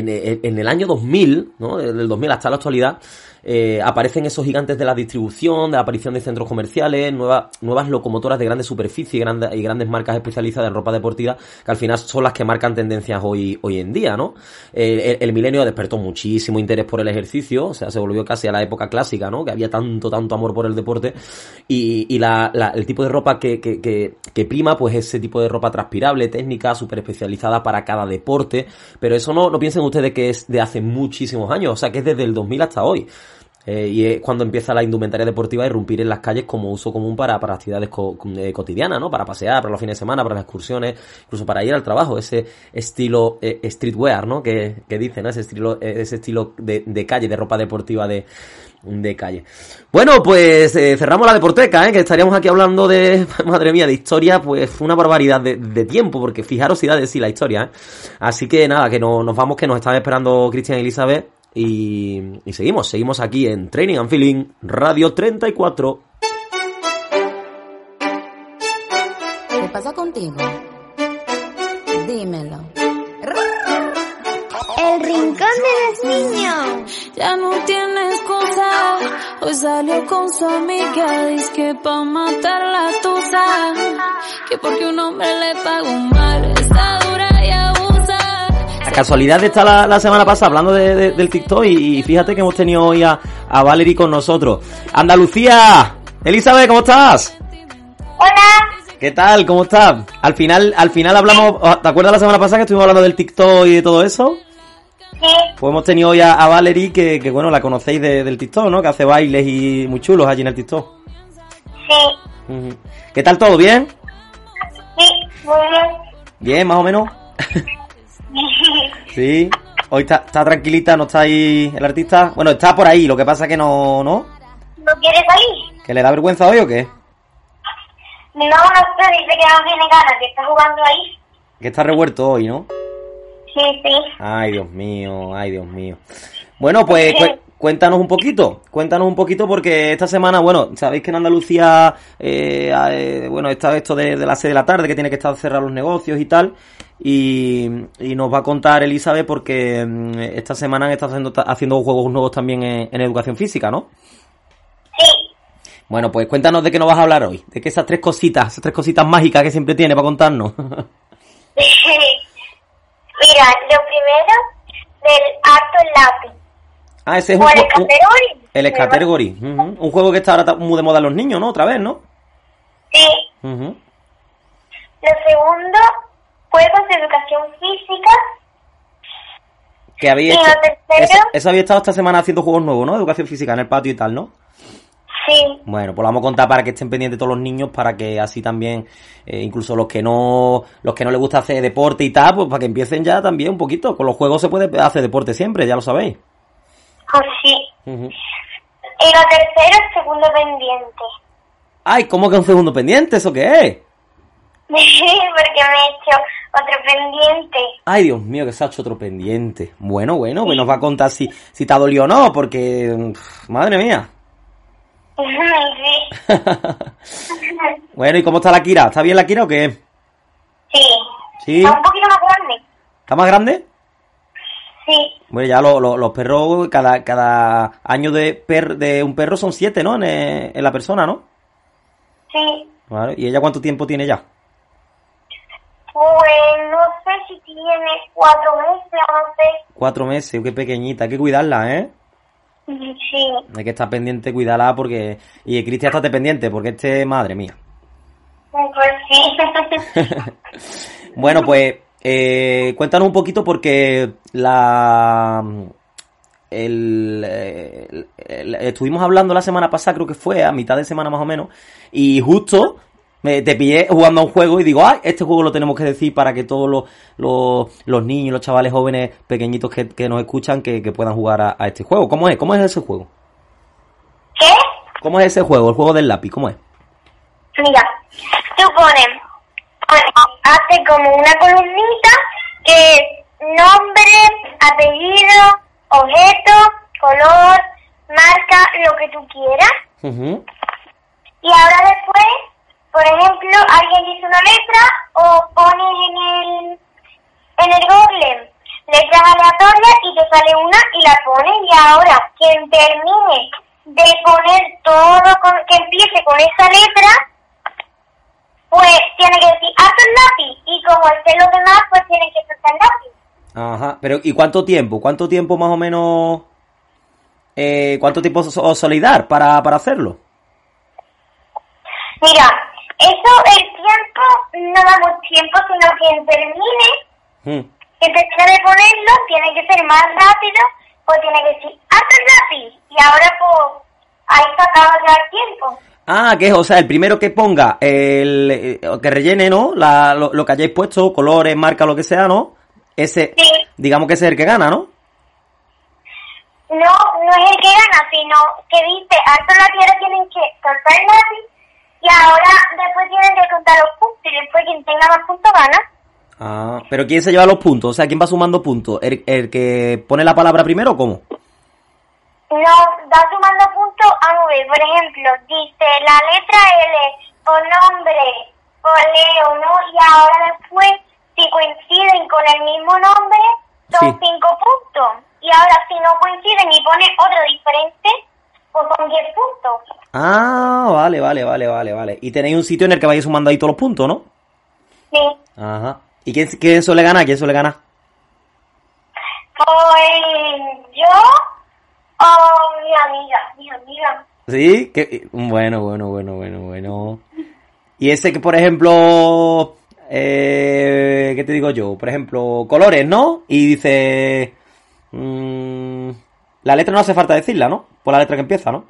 en, en, el año 2000, ¿no? Del 2000 hasta la actualidad, eh, aparecen esos gigantes de la distribución, de la aparición de centros comerciales, nuevas, nuevas locomotoras de grandes superficie y grandes, y grandes marcas especializadas en ropa deportiva, que al final son las que marcan tendencias hoy, hoy en día, ¿no? Eh, el, el, milenio despertó muchísimo interés por el ejercicio, o sea, se volvió casi a la época clásica, ¿no? Que había tanto, tanto amor por el deporte, y, y la, la, el tipo de ropa que, que, que, que, prima, pues ese tipo de ropa transpirable, técnica, súper especializada para cada deporte, pero eso no, no piensen ustedes que es de hace muchísimos años, o sea, que es desde el 2000 hasta hoy. Eh, y es cuando empieza la indumentaria deportiva a irrumpir en las calles como uso común para, para actividades co eh, cotidianas, ¿no? Para pasear, para los fines de semana, para las excursiones, incluso para ir al trabajo, ese estilo eh, streetwear, ¿no? Que, que dicen, ¿no? Ese estilo, ese estilo de, de, calle, de ropa deportiva de, de calle. Bueno, pues cerramos la deporteca, ¿eh? Que estaríamos aquí hablando de, madre mía, de historia, pues una barbaridad de, de tiempo, porque fijaros si da de sí la historia, ¿eh? Así que nada, que no, nos vamos, que nos están esperando Cristian y Elizabeth y, y, seguimos, seguimos aquí en Training and Feeling Radio 34. ¿Qué pasa contigo? Dímelo. El rincón de los niños. Ya no tienes cosa. Hoy salió con su amiga. Dice que pa' matar la tusa. Que porque un hombre le pagó mal. Está casualidad de estar la, la semana pasada hablando de, de, del TikTok y, y, fíjate que hemos tenido hoy a, a Valerie con nosotros. Andalucía, Elizabeth, ¿cómo estás? Hola. ¿Qué tal? ¿Cómo estás? Al final, al final hablamos, ¿te acuerdas la semana pasada que estuvimos hablando del TikTok y de todo eso? Sí. Pues hemos tenido hoy a, a Valerie que, que, bueno, la conocéis de, del TikTok, ¿no? Que hace bailes y muy chulos allí en el TikTok. Sí. ¿Qué tal todo? ¿Bien? Sí, muy bien. Bien, más o menos. Sí. Hoy está, está tranquilita, no está ahí el artista. Bueno, está por ahí, lo que pasa que no, ¿no? ¿No quiere salir? ¿Que le da vergüenza hoy o qué? No, no sé, dice que no tiene ganas, que está jugando ahí. Que está revuelto hoy, ¿no? Sí, sí. Ay, Dios mío, ay, Dios mío. Bueno, pues cu- cuéntanos un poquito, cuéntanos un poquito porque esta semana, bueno, sabéis que en Andalucía, eh, eh, bueno, está esto de, de las 6 de la tarde que tiene que estar cerrados los negocios y tal, y, y nos va a contar Elizabeth porque mm, esta semana han estado haciendo, haciendo juegos nuevos también en, en educación física, ¿no? Sí. Bueno, pues cuéntanos de qué nos vas a hablar hoy, de que esas tres cositas, esas tres cositas mágicas que siempre tiene para contarnos. Mira, lo primero del acto lápiz. ah, ese es un, el category. el ujú, un juego que está ahora muy de moda en los niños, ¿no? Otra vez, ¿no? Sí. Ujú. Lo segundo, juegos de educación física. Que había Y hecho, lo tercero- eso, eso había estado esta semana haciendo juegos nuevos, ¿no? Educación física en el patio y tal, ¿no? Sí. Bueno, pues lo vamos a contar para que estén pendientes todos los niños, para que así también, eh, incluso los que no, los que no les gusta hacer deporte y tal, pues para que empiecen ya también un poquito. Con los juegos se puede hacer deporte siempre, ya lo sabéis. Pues sí. Ujú. Y lo tercero, segundo pendiente. Ay, ¿cómo que un segundo pendiente? ¿Eso qué es? Porque me he hecho otro pendiente. Ay, Dios mío, que se ha hecho otro pendiente. Bueno, bueno, pues nos va a contar si, si te ha dolido o no, porque, madre mía. Sí. bueno, ¿y cómo está la Kira? ¿Está bien la Kira o qué? Sí. ¿Sí? Está un poquito más grande. ¿Está más grande? Sí. Bueno, ya lo- lo- los perros, cada, cada año de, per, de un perro son siete, ¿no? En, en la persona, ¿no? Sí. Vale, ¿Y ella cuánto tiempo tiene ya? Pues no sé si tiene cuatro meses o no sé. Cuatro meses, qué pequeñita, hay que cuidarla, ¿eh? Sí. Hay que estar pendiente, cuidarla, porque... Y Cristian, estate pendiente, porque este, madre mía. Pues sí. Bueno, pues eh, cuéntanos un poquito porque la el, el- el- estuvimos hablando la semana pasada, creo que fue a mitad de semana más o menos, y justo me, te pillé jugando a un juego y digo, ay, este juego lo tenemos que decir para que todos los, los, los niños, los chavales jóvenes pequeñitos que, que nos escuchan que, que puedan jugar a, a este juego. ¿Cómo es? ¿Cómo es ese juego? ¿Qué? ¿Cómo es ese juego? El juego del lápiz, ¿cómo es? Mira, tú pones, hace como una columnita que nombre, apellido, objeto, color, marca, lo que tú quieras. Y ahora después, por ejemplo, alguien dice una letra o pones en el, en el Google letras aleatorias y te sale una y la pones y ahora quien termine de poner todo con, que empiece con esa letra, pues tiene que decir haz el lápiz y como estén los demás, pues tienen que soltar el lápiz. Ajá, pero ¿y cuánto tiempo? ¿Cuánto tiempo más o menos? Eh, ¿Cuánto tiempo os os soléis dar para, para hacerlo? Mira, eso el tiempo no damos tiempo, sino quien termine Mm. que termine de ponerlo tiene que ser más rápido, pues tiene que decir, haz el lápiz. Y ahora pues ahí se acaba ya el tiempo. Ah, que es, o sea, el primero que ponga, el eh, que rellene, ¿no? La- lo, lo que hayáis puesto, colores, marca, lo que sea, ¿no? Ese, Sí. digamos que ese es el que gana, ¿no? No, no es el que gana, sino que dice, el lápiz, ahora tienen que soltar el lápiz. Y ahora después tienen que contar los puntos. Y después quien tenga más puntos gana. Ah, pero ¿quién se lleva los puntos? O sea, ¿quién va sumando puntos? ¿El, el que pone la palabra primero o cómo? No, va sumando puntos a ver, Por ejemplo, dice la letra L o nombre o Leo, ¿no? Y ahora después, si coinciden con el mismo nombre, son Sí. cinco puntos. Y ahora si no coinciden y pone otro diferente, pues son diez puntos. Ah, vale, vale, vale, vale, vale. Y tenéis un sitio en el que vais sumando ahí todos los puntos, ¿no? Sí. Ajá. ¿Y quién, quién suele ganar? ¿Quién suele ganar? Pues yo o mi amiga, mi amiga. Sí, bueno, bueno, bueno, bueno, bueno. Y ese que, por ejemplo, eh, ¿qué te digo yo? Por ejemplo, colores, ¿no? Y dice, mm, la letra no hace falta decirla, ¿no? Por la letra que empieza, ¿no?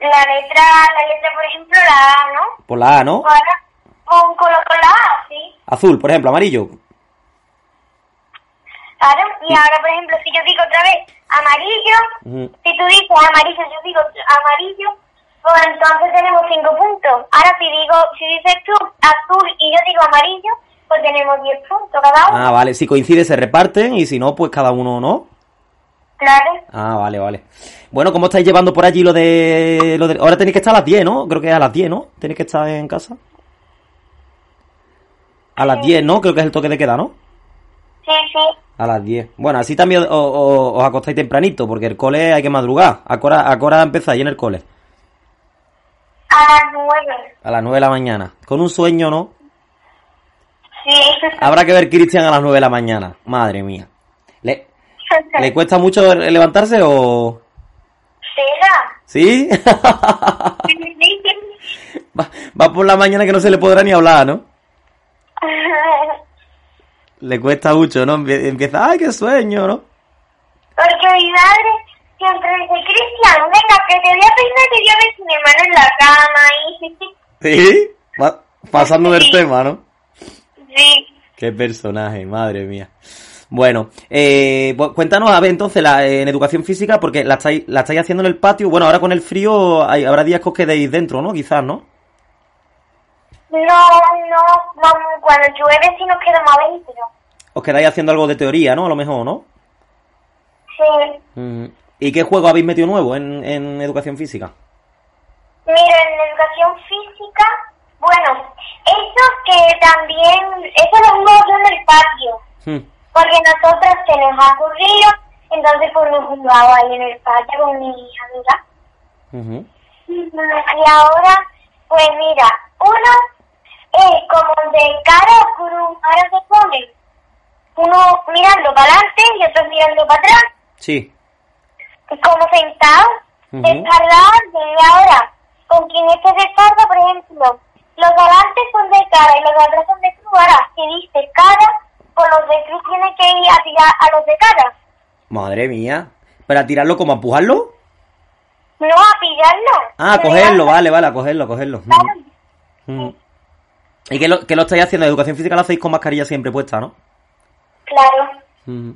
La letra, la letra, por ejemplo, la A, ¿no? Por la A, ¿no? Ahora, con color con la A, sí. Azul, por ejemplo, amarillo. Claro, y ahora, por ejemplo, si yo digo otra vez amarillo, si tú dices amarillo, yo digo amarillo, pues entonces tenemos cinco puntos. Ahora, si digo, si dices tú azul y yo digo amarillo, pues tenemos diez puntos cada uno. Ah, vale, si coincide se reparten y si no, pues cada uno no. Claro. Ah, vale, vale. Bueno, ¿cómo estáis llevando por allí lo de, lo de... Ahora tenéis que estar a las 10, ¿no? Creo que es a las 10, ¿no? Tenéis que estar en casa. A las 10, ¿no? Creo que es el toque de queda, ¿no? Sí, sí. A las 10. Bueno, así también os acostáis tempranito, porque el cole hay que madrugar. ¿A qué hora, a qué hora empezáis en el cole? A las nueve. A las 9 de la mañana. Con un sueño, ¿no? Sí. Habrá que ver Cristian a las 9 de la mañana. Madre mía. ¿Le, ¿Le cuesta mucho levantarse o...? ¿Sí? Sí, va, va por la mañana que no se le podrá ni hablar, ¿no? Le cuesta mucho, ¿no? Empie- Empieza, ¡ay, qué sueño, ¿no? Porque mi madre siempre dice, Cristian, venga, que te voy a peinar y yo ves mi hermano en la cama y... ¿Sí? Va pasando del Sí. tema, ¿no? Sí. Qué personaje, madre mía. Bueno, eh, cuéntanos, a ver, entonces, la, en educación física, porque la estáis, la estáis haciendo en el patio. Bueno, ahora con el frío hay- habrá días que os quedéis dentro, ¿no? Quizás, ¿no? No, no, vamos, cuando llueve sí nos quedamos adentro. Os quedáis haciendo algo de teoría, ¿no? A lo mejor, ¿no? Sí. ¿Y qué juego habéis metido nuevo en, en educación física? Mira, en educación física, bueno, eso que también, eso lo hemos hecho en el patio, Hmm. Porque nosotros se nos ha ocurrido, entonces pues nos jugaba ahí en el patio con mis amigas. Ujú. Y ahora, pues mira, uno es como de cara a cruz, ahora se pone uno mirando para adelante y otro mirando para atrás, Sí. como sentado, Ujú. descargar, y ahora, con quien este descarga, por ejemplo, los de adelante son de cara y los de atrás son de cruz, ahora, si dice cara, pues los de cruz tienen que ir a tirar a los de cara, Madre mía. ¿Para tirarlo como a empujarlo? no a pillarlo. Ah, a cogerlo, vale, vale, a cogerlo, a cogerlo. claro. Mm. ¿Y qué lo, qué lo estáis haciendo? Educación física lo hacéis con mascarilla siempre puesta, ¿no? Claro. Mm.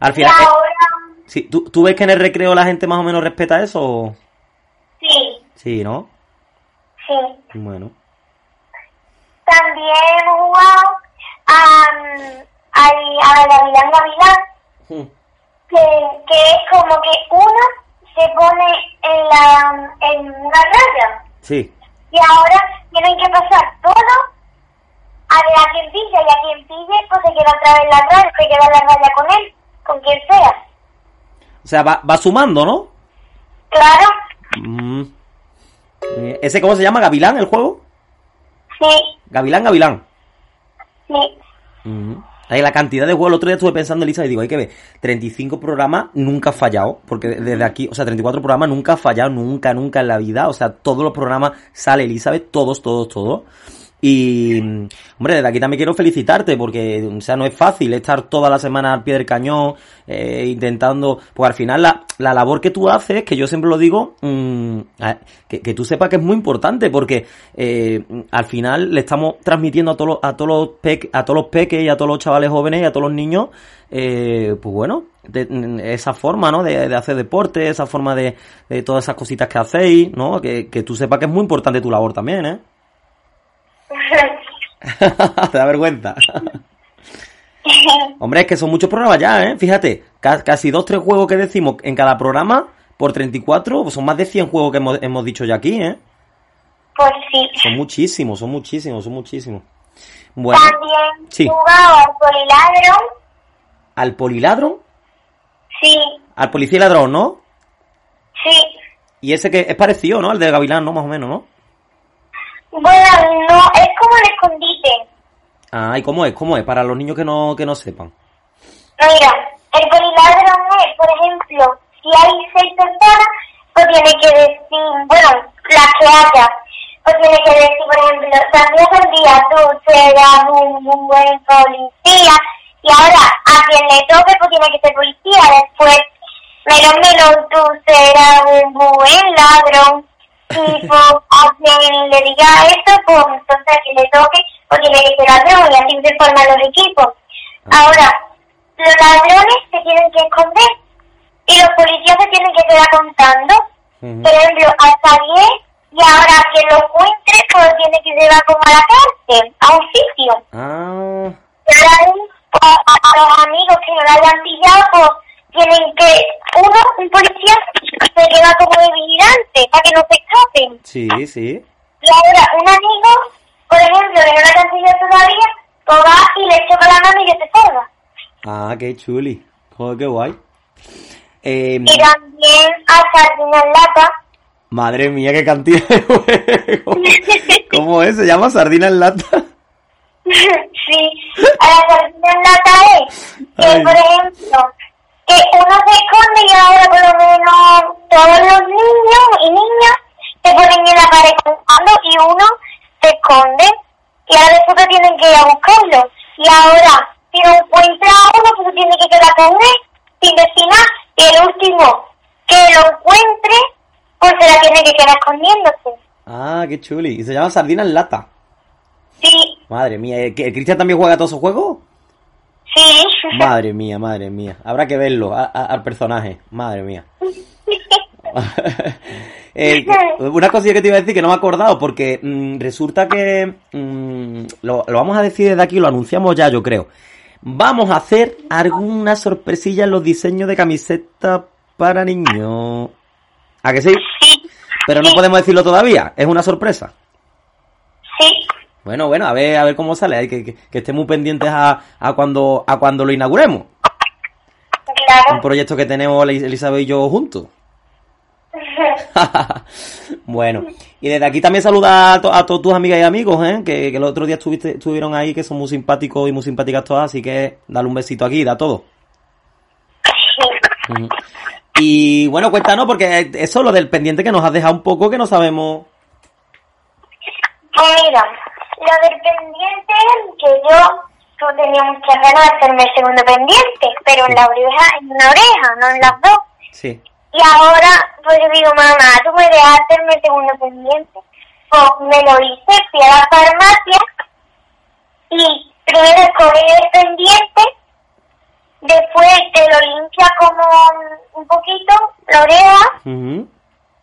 Al Y final, eh, ahora, sí, ¿tú, ¿tú ves que en el recreo la gente más o menos respeta eso? sí, Sí, ¿no? sí. Bueno. También hemos jugado a, a, a Gavilán Gavilán, que, que es como que uno se pone en, la, en una raya Sí. y ahora tienen que pasar todo a ver a quien pilla y a quien pille pues se queda otra vez la raya, se queda la raya con él, con quien sea. O sea, va, va sumando, ¿no? Claro, Mm. Eh, ¿Ese cómo se llama? ¿Gavilán el juego? sí, Gavilán, Gavilán. Sí. Ahí la cantidad de juegos, el otro día estuve pensando, Elisa, y digo, hay que ver, 35 programas nunca ha fallado, porque desde aquí, o sea, 34 programas nunca ha fallado, nunca, nunca en la vida, o sea, todos los programas sale Elizabeth, todos, todos, todos. Y, hombre, desde aquí también quiero felicitarte, porque, o sea, no es fácil estar toda la semana al pie del cañón, eh, intentando, pues al final la, la labor que tú haces, que yo siempre lo digo, mm, a- que, que tú sepas que es muy importante, porque eh, al final le estamos transmitiendo a todos a todos los pe- a todos los peques y a todos los chavales jóvenes y a todos los niños, eh, pues bueno, esa forma, ¿no? De, de hacer deporte, esa forma de, de todas esas cositas que hacéis, ¿no? Que, que tú sepas que es muy importante tu labor también, ¿eh? Te da vergüenza. Hombre, es que son muchos programas ya, ¿eh? Fíjate, ca- casi dos, tres juegos que decimos en cada programa por 34, pues son más de 100 juegos que hemos, hemos dicho ya aquí, ¿eh? pues sí. Son muchísimos, son muchísimos, son muchísimos. Bueno, También sí. jugaba al poliladro, al poliladro, sí, al policía y ladrón, ¿no? sí. Y ese que es parecido, ¿no? Al de Gavilán, ¿no? Más o menos, ¿no? Bueno, no, es como el escondite. Ah, ¿y cómo es? ¿Cómo es? Para los niños que no, que no sepan. Mira, el poliladro es, por ejemplo, si hay seis personas, pues tiene que decir, bueno, las que haya, pues tiene que decir, por ejemplo, también un día tú serás un, un buen policía, y ahora a quien le toque, pues tiene que ser policía, después, melón, melón, tú serás un buen ladrón, y pues a quien le diga eso, pues entonces a quien le toque, pues tiene que ser ladrón, y así se forman los equipos. Ahora, los ladrones se tienen que esconder y los policías se tienen que quedar contando. Por ejemplo, hasta 10 y ahora que lo encuentre, pues tiene que llevar como a la cárcel, a un sitio. Ah, Y ahora pues, a los amigos que no lo hayan pillado, pues tienen que, uno, un policía, se queda como de vigilante para que no se escapen. sí, sí. Y ahora un amigo, por ejemplo, que no lo han pillado todavía, pues va y le choca la mano y que se salva. Ah, qué chuli. Joder, qué guay. Eh, Y también a Sardina en lata. madre mía, qué cantidad de juegos. ¿Cómo es? ¿Se llama sardina en lata? sí, a la sardina en lata es que, Ay. por ejemplo, que uno se esconde y ahora por lo menos todos los niños y niñas se ponen en la pared contando y uno se esconde y ahora después tienen que ir a buscarlo. Y ahora, si no encuentra a uno, pues tiene que quedar con él sin nada. Y el último que lo encuentre, pues se la tiene que quedar escondiéndose. Ah, qué chuli. Y se llama sardina en lata. Sí, Madre mía, ¿el que- el Cristian también juega todos esos juegos? Madre mía, madre mía. Habrá que verlo a- a- al personaje. Madre mía. Eh, una cosilla que te iba a decir que no me he acordado porque mm, resulta que mm, lo, lo vamos a decir desde aquí, lo anunciamos ya, yo creo. Vamos a hacer alguna sorpresilla en los diseños de camiseta para niños. ¿A que sí? Sí, Pero no podemos decirlo todavía, es una sorpresa. sí. Bueno, bueno, a ver, a ver cómo sale, hay que, que, que estemos pendientes a, a cuando a cuando lo inauguremos. Un Claro. proyecto que tenemos Elizabeth y yo juntos. bueno, y desde aquí también saluda a, to- a todas tus amigas y amigos, ¿eh? que, que el otro día estuviste, estuvieron ahí, que son muy simpáticos y muy simpáticas todas, así que dale un besito aquí, da todo. Y bueno, cuéntanos, porque eso lo del pendiente que nos has dejado un poco, que no sabemos. Pues mira, lo del pendiente que yo yo tenía muchas ganas de hacerme el segundo pendiente, pero en la oreja, en una oreja, no en las dos. Sí. Y ahora, pues yo digo, mamá, tú me dejas hacerme el segundo pendiente. Pues me lo hice, fui a la farmacia y primero escogí el pendiente, después te lo limpia como un poquito la oreja, Ujú.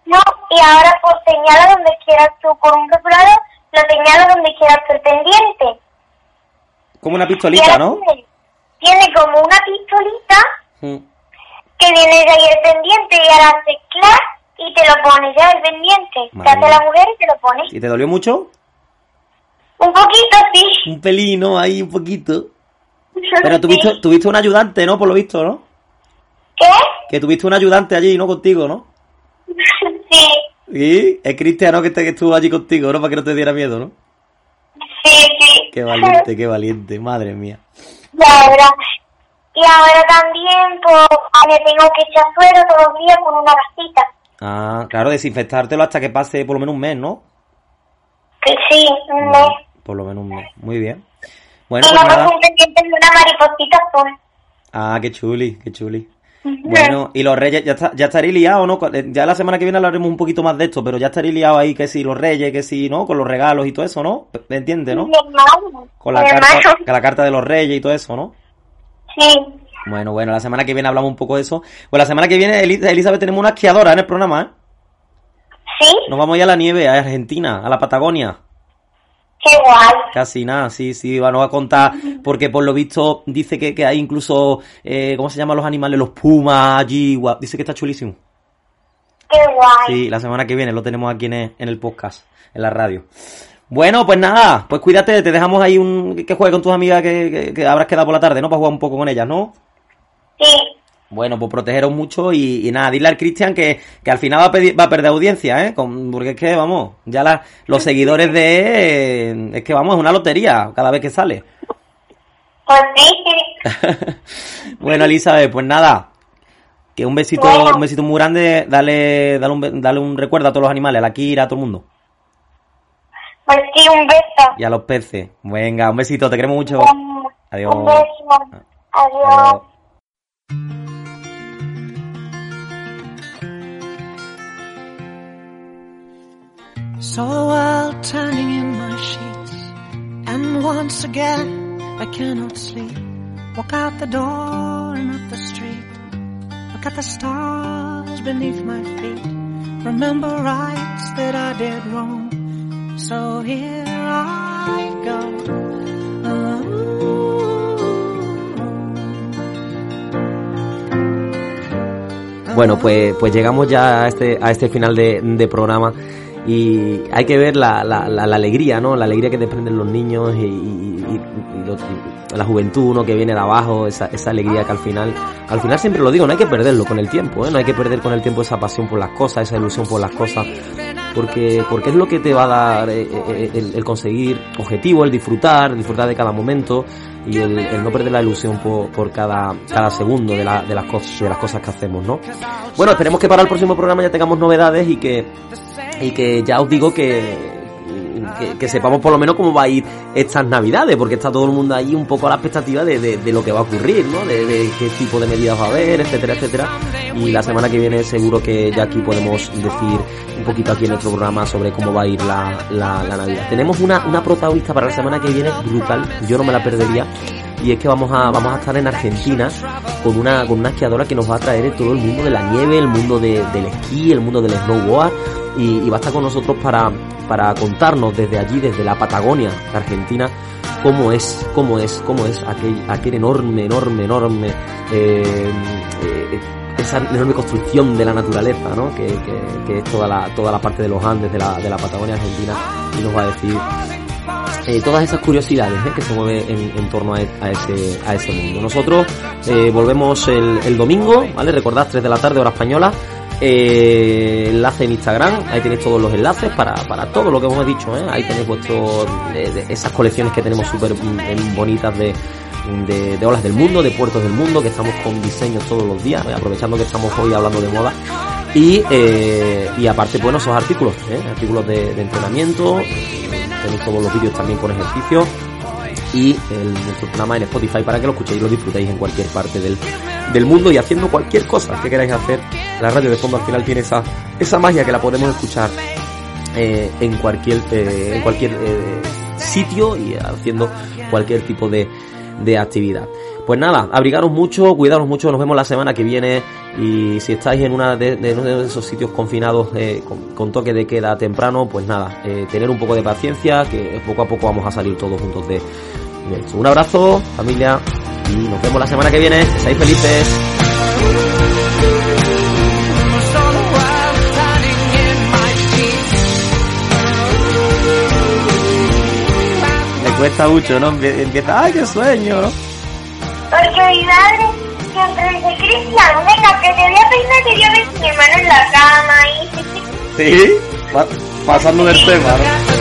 no, y ahora pues señala donde quieras tú con un rotulador, lo señala donde el pendiente. Como una pistolita, ¿no? Tiene, como una pistolita Ujú. que viene de ahí el pendiente y ahora hace clac y te lo pones ya el pendiente. Madre Te hace la mujer y te lo pones. ¿Y te dolió mucho? Un poquito, sí. Un pelino ahí, un poquito. Pero tuviste, tuviste un ayudante, ¿no? Por lo visto, ¿no? ¿Qué? Que tuviste un ayudante allí, ¿no? Contigo, ¿no? Sí, Y es Cristiano que, te- que estuvo allí contigo, ¿no? Para que no te diera miedo, ¿no? sí, sí. Qué valiente, qué valiente, madre mía. Y ahora, y ahora también, pues, me tengo que echar suero todos los días con una vasita. Ah, claro, desinfectártelo hasta que pase por lo menos un mes, ¿no? Que sí, un mes. Por lo menos un mes. Muy bien. Bueno, y pues me nada. una mariposita azul. Ah, qué chuli, qué chuli. Bueno, y los reyes, ya, está, ya estaréis liados, ¿no? Eh, Ya la semana que viene hablaremos un poquito más de esto, pero ya estaréis liados ahí, que si los reyes, que si, ¿no? Con los regalos y todo eso, ¿no? ¿Me entiendes, no? Con la carta, con la carta de los reyes y todo eso, ¿no? Sí. Bueno, bueno, la semana que viene hablamos un poco de eso. Pues la semana que viene, Eli- Elizabeth, tenemos una esquiadora en el programa, ¿eh? ¿Sí? Nos vamos ya a la nieve, a Argentina, a la Patagonia. Qué guay. Casi nada, sí, sí, va, nos va a contar, porque por lo visto dice que, que hay incluso, eh, ¿cómo se llaman los animales? Los pumas allí, guau, dice que está chulísimo. Qué guay. Sí, la semana que viene lo tenemos aquí en el, en el podcast, en la radio. Bueno, pues nada, pues cuídate, te dejamos ahí un que juegue con tus amigas que, que, que habrás quedado por la tarde, ¿no? Para jugar un poco con ellas, ¿no? Sí. Bueno, pues protegeros mucho y, y nada, dile al Cristian que, que al final va a, pedir- va a perder audiencia, ¿eh? Con- porque es que, vamos, ya la- los seguidores de... eh, es que, vamos, es una lotería cada vez que sale. Pues sí. bueno, Elizabeth, pues nada. Que un besito, Bueno. un besito muy grande. Dale, dale, un, dale un recuerdo a todos los animales, a la Kira, a todo el mundo. Pues sí, un beso. Y a los peces. Venga, un besito, te queremos mucho. Adiós. Un beso. Adiós. Adiós. The world turning in my sheets, and once again I cannot sleep. Walk out the door and up the street. Look at the stars beneath my feet. Remember rights that I did wrong. So here I go. Bueno, pues, pues llegamos ya a este, este final de programa y hay que ver la, la, la, la alegría, ¿no? La alegría que desprenden los niños y, y- y- la juventud, ¿no? Que viene de abajo, esa, esa alegría que al final, al final siempre lo digo, no hay que perderlo con el tiempo, ¿eh? No hay que perder con el tiempo esa pasión por las cosas, esa ilusión por las cosas, porque, porque es lo que te va a dar eh, eh, el, el conseguir objetivo, el disfrutar, disfrutar de cada momento y el, el no perder la ilusión por, por cada, cada segundo de, de, las cosas, de las cosas que hacemos, ¿no? Bueno, esperemos que para el próximo programa ya tengamos novedades y que, y que ya os digo que, que, que sepamos por lo menos cómo va a ir estas navidades, porque está todo el mundo ahí un poco a la expectativa de, de, de lo que va a ocurrir, ¿no? De, de qué tipo de medidas va a haber, etcétera, etcétera. Y la semana que viene seguro que ya aquí podemos decir un poquito aquí en nuestro programa sobre cómo va a ir la, la, Navidad. Tenemos una, una protagonista para la semana que viene brutal, yo no me la perdería. Y es que vamos a, vamos a estar en Argentina con una, con una esquiadora que nos va a traer todo el mundo de la nieve, el mundo de- del esquí, el mundo del snowboard y, y va a estar con nosotros para, para contarnos desde allí, desde la Patagonia, de Argentina, cómo es, cómo es, cómo es aquel, aquel enorme, enorme, enorme, eh, eh, esa enorme construcción de la naturaleza, ¿no? Que, que, que es toda la, toda la parte de los Andes, de la, de la Patagonia Argentina, y nos va a decir eh, todas esas curiosidades ¿eh? que se mueven en, en torno a, e- a ese, a ese mundo. Nosotros eh, volvemos el, el domingo, ¿vale? Recordad, 3 de la tarde, hora española. Eh, enlace en Instagram, ahí tenéis todos los enlaces para, para todo lo que hemos dicho, ¿eh? ahí tenéis vuestro, de- de esas colecciones que tenemos súper mm, bonitas de, de, de olas del mundo, de puertos del mundo, que estamos con diseños todos los días, ¿eh? aprovechando que estamos hoy hablando de moda. Y, eh, y aparte, bueno, esos artículos, ¿eh? artículos de, de entrenamiento, tenéis todos los vídeos también con ejercicios y el, nuestro programa en Spotify para que lo escuchéis y lo disfrutéis en cualquier parte del, del mundo y haciendo cualquier cosa que queráis hacer. La radio de fondo al final tiene esa, esa magia que la podemos escuchar eh, en cualquier, eh, en cualquier eh, sitio y haciendo cualquier tipo de, de actividad. Pues nada, abrigaros mucho, cuidaros mucho, nos vemos la semana que viene y si estáis en una de, uno de esos sitios confinados eh, con, con toque de queda temprano, pues nada, eh, tener un poco de paciencia, que poco a poco vamos a salir todos juntos de, de esto. Un abrazo, familia, y nos vemos la semana que viene, que seáis felices. Me cuesta mucho, ¿no? Empieza, ¡ay, qué sueño, ¿no? Porque mi madre siempre dice, Cristian, venga, que te voy a peinar, que yo ves mi hermano en la cama y... Sí, pasando del tema, ¿no?